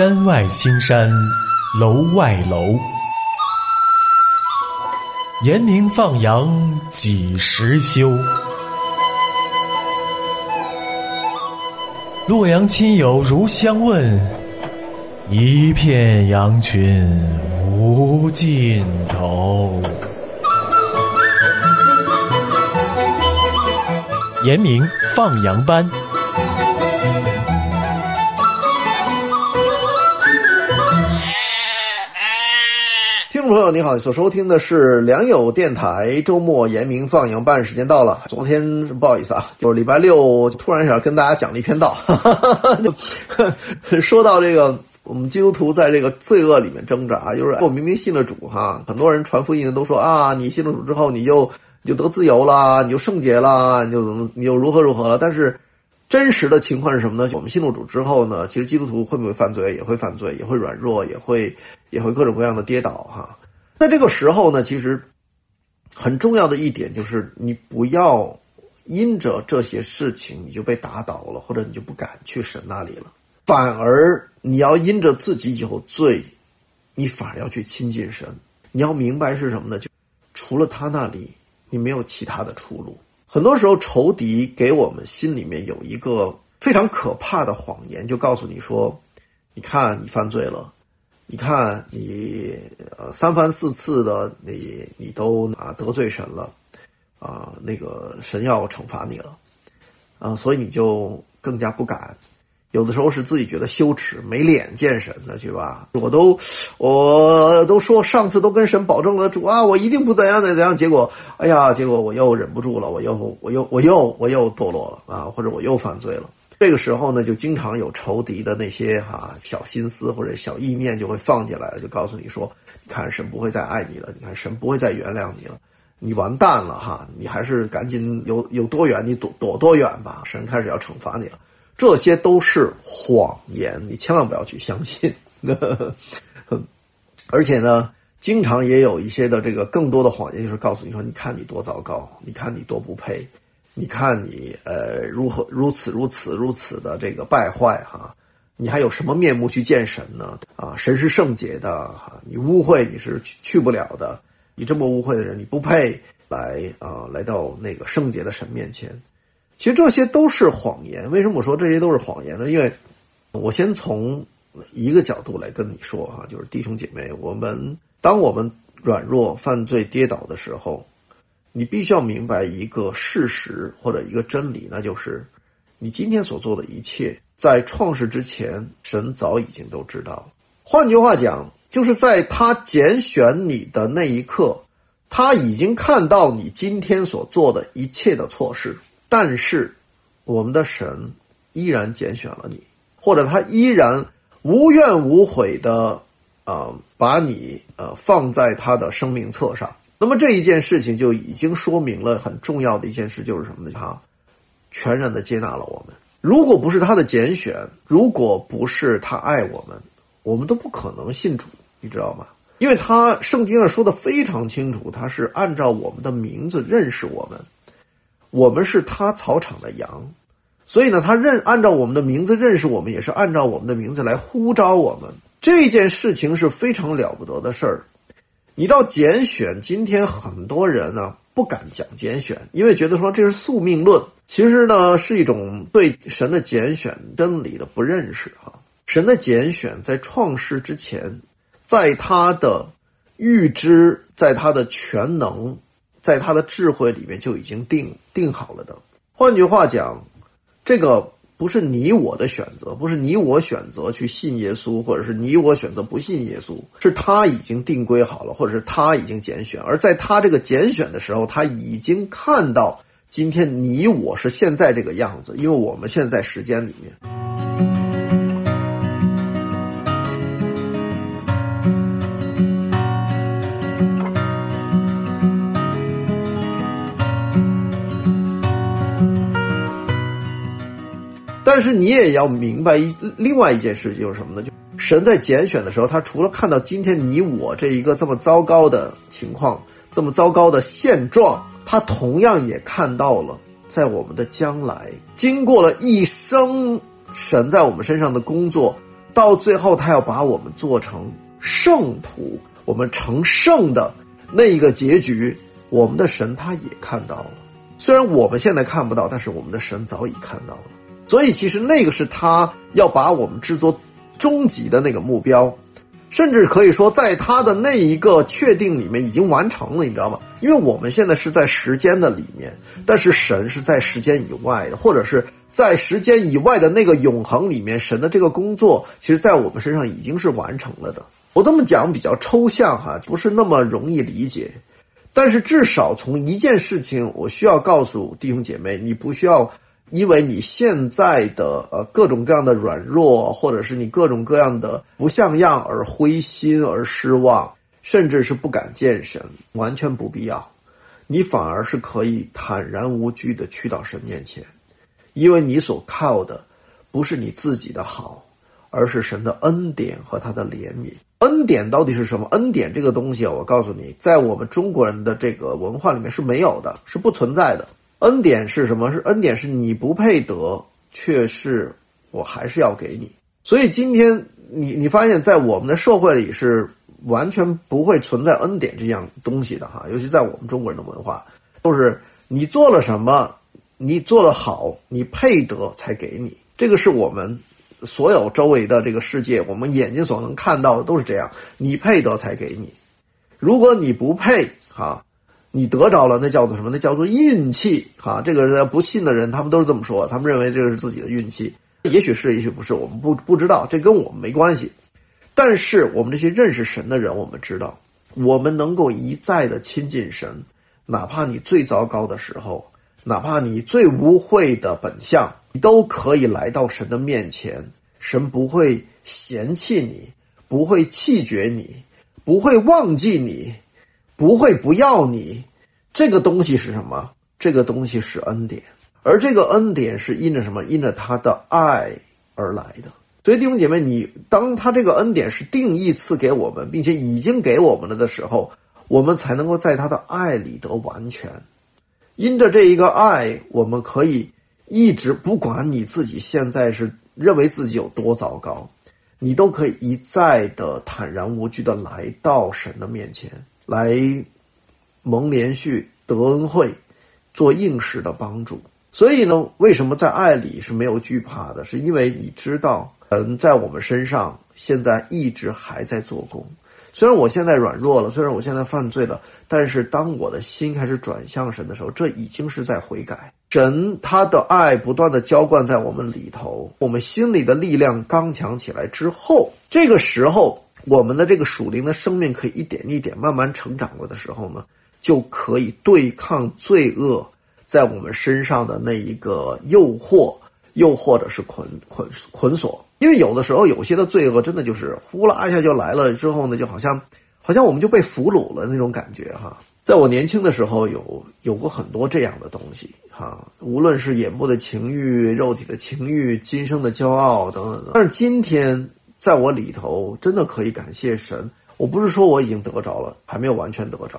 山外青山楼外楼，严明放羊几时休？洛阳亲友如相问，一片羊群无尽头。严明放羊班。朋友，你好，所收听的是良友电台周末严明放羊班，时间到了。昨天不好意思啊，就是礼拜六突然想跟大家讲了一篇道，就说到这个我们基督徒在这个罪恶里面挣扎，就是我明明信了主哈，很多人传福音的都说啊，你信了主之后你就你就得自由啦，你就圣洁啦，你就怎么你就如何如何了，但是。真实的情况是什么呢？我们信了主之后呢，其实基督徒会不会犯罪？也会犯罪，也会软弱，也会也会各种各样的跌倒哈。在这个时候呢，其实很重要的一点就是，你不要因着这些事情你就被打倒了，或者你就不敢去神那里了。反而你要因着自己有罪，你反而要去亲近神。你要明白是什么呢？就除了他那里，你没有其他的出路。很多时候，仇敌给我们心里面有一个非常可怕的谎言，就告诉你说：“你看，你犯罪了，你看你呃三番四次的你你都啊得罪神了，啊那个神要惩罚你了，啊所以你就更加不敢。”有的时候是自己觉得羞耻，没脸见神的，去吧？我都，我都说上次都跟神保证了主啊，我一定不怎样怎样。结果，哎呀，结果我又忍不住了，我又，我又，我又，我又堕落了啊，或者我又犯罪了。这个时候呢，就经常有仇敌的那些哈小心思或者小意念就会放进来了，就告诉你说：“你看神不会再爱你了，你看神不会再原谅你了，你完蛋了哈！你还是赶紧有有多远你躲躲多远吧，神开始要惩罚你了。”这些都是谎言，你千万不要去相信。而且呢，经常也有一些的这个更多的谎言，就是告诉你说：“你看你多糟糕，你看你多不配，你看你呃如何如此如此如此的这个败坏哈，你还有什么面目去见神呢？啊，神是圣洁的哈，你污秽你是去去不了的，你这么污秽的人，你不配来啊来到那个圣洁的神面前。”其实这些都是谎言。为什么我说这些都是谎言呢？因为，我先从一个角度来跟你说哈，就是弟兄姐妹，我们当我们软弱、犯罪、跌倒的时候，你必须要明白一个事实或者一个真理，那就是你今天所做的一切，在创世之前，神早已经都知道。换句话讲，就是在他拣选你的那一刻，他已经看到你今天所做的一切的错事。但是，我们的神依然拣选了你，或者他依然无怨无悔的啊，把你呃放在他的生命册上。那么这一件事情就已经说明了很重要的一件事，就是什么呢？他全然的接纳了我们。如果不是他的拣选，如果不是他爱我们，我们都不可能信主，你知道吗？因为他圣经上说的非常清楚，他是按照我们的名字认识我们。我们是他草场的羊，所以呢，他认按照我们的名字认识我们，也是按照我们的名字来呼召我们。这件事情是非常了不得的事儿。你知道拣选，今天很多人呢不敢讲拣选，因为觉得说这是宿命论，其实呢是一种对神的拣选真理的不认识哈。神的拣选在创世之前，在他的预知，在他的全能。在他的智慧里面就已经定定好了的。换句话讲，这个不是你我的选择，不是你我选择去信耶稣，或者是你我选择不信耶稣，是他已经定规好了，或者是他已经拣选。而在他这个拣选的时候，他已经看到今天你我是现在这个样子，因为我们现在时间里面。但是你也要明白一另外一件事情就是什么呢？就神在拣选的时候，他除了看到今天你我这一个这么糟糕的情况，这么糟糕的现状，他同样也看到了在我们的将来，经过了一生神在我们身上的工作，到最后他要把我们做成圣徒，我们成圣的那一个结局，我们的神他也看到了。虽然我们现在看不到，但是我们的神早已看到了。所以其实那个是他要把我们制作终极的那个目标。甚至可以说，在他的那一个确定里面已经完成了，你知道吗？因为我们现在是在时间的里面，但是神是在时间以外的，或者是在时间以外的那个永恒里面，神的这个工作，其实在我们身上已经是完成了的。我这么讲比较抽象哈，不是那么容易理解，但是至少从一件事情，我需要告诉弟兄姐妹，你不需要。因为你现在的呃各种各样的软弱，或者是你各种各样的不像样而灰心而失望，甚至是不敢见神，完全不必要。你反而是可以坦然无惧的去到神面前，因为你所靠的不是你自己的好，而是神的恩典和他的怜悯。恩典到底是什么？恩典这个东西啊，我告诉你，在我们中国人的这个文化里面是没有的，是不存在的。恩典是什么？是恩典是你不配得，却是我还是要给你。所以今天你你发现，在我们的社会里是完全不会存在恩典这样东西的哈。尤其在我们中国人的文化，都是你做了什么，你做的好，你配得才给你。这个是我们所有周围的这个世界，我们眼睛所能看到的都是这样。你配得才给你，如果你不配，哈。你得着了，那叫做什么？那叫做运气哈。这个不信的人，他们都是这么说，他们认为这个是自己的运气。也许是，也许不是，我们不不知道，这跟我们没关系。但是我们这些认识神的人，我们知道，我们能够一再的亲近神，哪怕你最糟糕的时候，哪怕你最污秽的本相，你都可以来到神的面前，神不会嫌弃你，不会弃绝你，不会忘记你。不会不要你，这个东西是什么？这个东西是恩典，而这个恩典是因着什么？因着他的爱而来的。所以弟兄姐妹，你当他这个恩典是定义赐给我们，并且已经给我们了的时候，我们才能够在他的爱里得完全。因着这一个爱，我们可以一直不管你自己现在是认为自己有多糟糕，你都可以一再的坦然无惧的来到神的面前。来蒙连续得恩惠，做应时的帮助。所以呢，为什么在爱里是没有惧怕的？是因为你知道，嗯，在我们身上现在一直还在做工。虽然我现在软弱了，虽然我现在犯罪了，但是当我的心开始转向神的时候，这已经是在悔改。神他的爱不断的浇灌在我们里头，我们心里的力量刚强起来之后，这个时候。我们的这个属灵的生命可以一点一点慢慢成长了的时候呢，就可以对抗罪恶在我们身上的那一个诱惑，又或者是捆捆捆锁。因为有的时候有些的罪恶真的就是呼啦一下就来了，之后呢，就好像好像我们就被俘虏了那种感觉哈。在我年轻的时候，有有过很多这样的东西哈，无论是眼部的情欲、肉体的情欲、今生的骄傲等等等。但是今天。在我里头，真的可以感谢神。我不是说我已经得着了，还没有完全得着，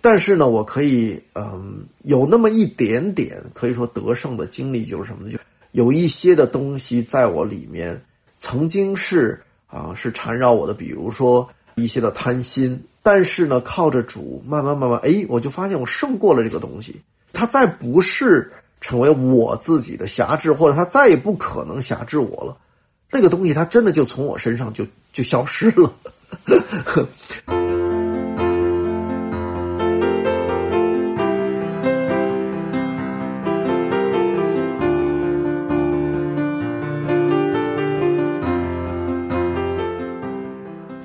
但是呢，我可以，嗯，有那么一点点可以说得胜的经历，就是什么呢？就有一些的东西在我里面，曾经是啊，是缠绕我的，比如说一些的贪心。但是呢，靠着主，慢慢慢慢，哎，我就发现我胜过了这个东西。它再不是成为我自己的辖制，或者它再也不可能辖制我了。那个东西，它真的就从我身上就就消失了。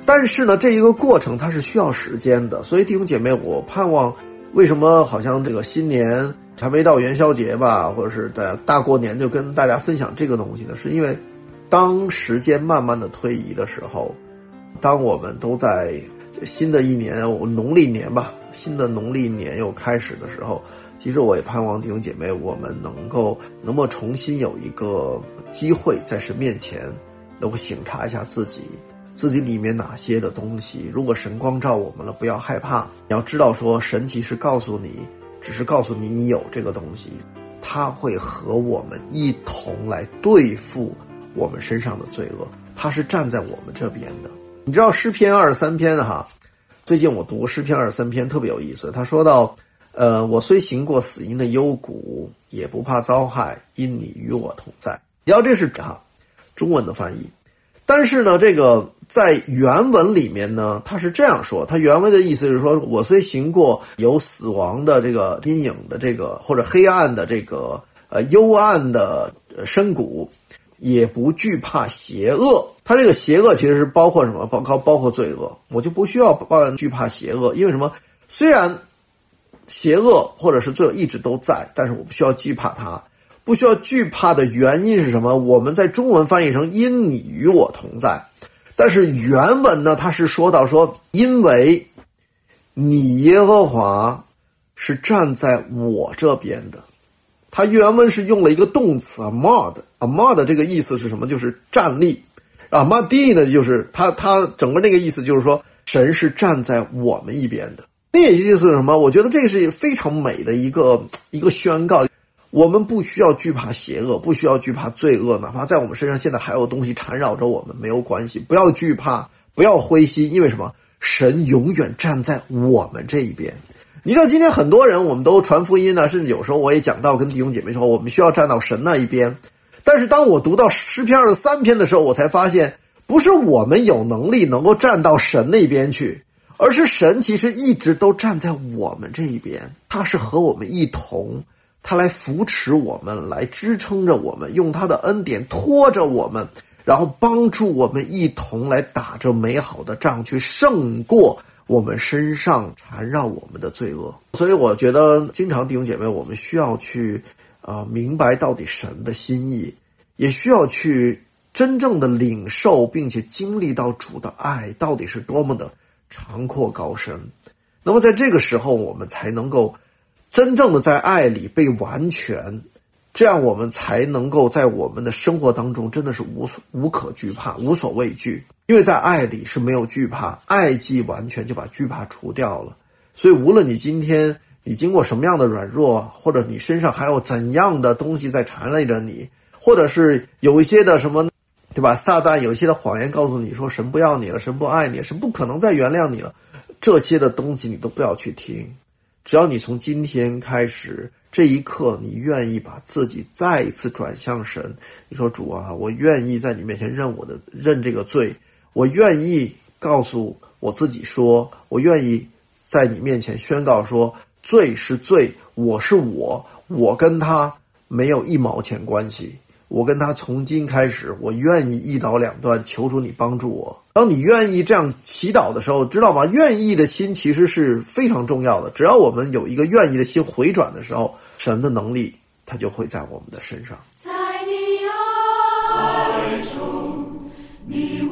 但是呢，这一个过程它是需要时间的，所以弟兄姐妹，我盼望，为什么好像这个新年还没到元宵节吧，或者是大大过年就跟大家分享这个东西呢？是因为。当时间慢慢的推移的时候，当我们都在新的一年农历年吧，新的农历年又开始的时候，其实我也盼望弟兄姐妹，我们能够能够重新有一个机会在神面前，能够省察一下自己，自己里面哪些的东西。如果神光照我们了，不要害怕，你要知道说，神其实告诉你，只是告诉你你有这个东西，他会和我们一同来对付。我们身上的罪恶。他是站在我们这边的。你知道诗篇二十三篇哈？最近我读诗篇二十三篇特别有意思。他说到，呃，我虽行过死荫的幽谷，也不怕遭害，因你与我同在。然后这是哈中文的翻译，但是呢，这个在原文里面呢，他是这样说。他原文的意思是说，我虽行过有死亡的这个阴影的这个或者黑暗的这个呃幽暗的深谷。也不惧怕邪恶，他这个邪恶其实是包括什么？包括包括罪恶，我就不需要抱惧怕邪恶，因为什么？虽然邪恶或者是罪恶一直都在，但是我不需要惧怕它。不需要惧怕的原因是什么？我们在中文翻译成“因你与我同在”，但是原文呢，他是说到说，因为你耶和华是站在我这边的。它原文是用了一个动词 amad，amad 这个意思是什么？就是站立。啊，madi 呢，就是它它整个那个意思就是说，神是站在我们一边的。那意思是什么？我觉得这是非常美的一个一个宣告。我们不需要惧怕邪恶，不需要惧怕罪恶，哪怕在我们身上现在还有东西缠绕着我们，没有关系，不要惧怕，不要灰心，因为什么？神永远站在我们这一边。你知道今天很多人，我们都传福音呢，甚至有时候我也讲到跟弟兄姐妹说，我们需要站到神那一边。但是当我读到诗篇二十三篇的时候，我才发现，不是我们有能力能够站到神那边去，而是神其实一直都站在我们这一边，他是和我们一同，他来扶持我们，来支撑着我们，用他的恩典拖着我们，然后帮助我们一同来打着美好的仗，去胜过。我们身上缠绕我们的罪恶，所以我觉得，经常弟兄姐妹，我们需要去，啊，明白到底神的心意，也需要去真正的领受，并且经历到主的爱到底是多么的长阔高深。那么在这个时候，我们才能够真正的在爱里被完全，这样我们才能够在我们的生活当中真的是无所无可惧怕，无所畏惧。因为在爱里是没有惧怕，爱既完全就把惧怕除掉了。所以，无论你今天你经过什么样的软弱，或者你身上还有怎样的东西在缠累着你，或者是有一些的什么，对吧？撒旦有一些的谎言告诉你说神不要你了，神不爱你，神不可能再原谅你了。这些的东西你都不要去听。只要你从今天开始这一刻，你愿意把自己再一次转向神，你说主啊，我愿意在你面前认我的认这个罪。我愿意告诉我自己说，我愿意在你面前宣告说，罪是罪，我是我，我跟他没有一毛钱关系。我跟他从今开始，我愿意一刀两断，求主你帮助我。当你愿意这样祈祷的时候，知道吗？愿意的心其实是非常重要的。只要我们有一个愿意的心回转的时候，神的能力他就会在我们的身上。你因我而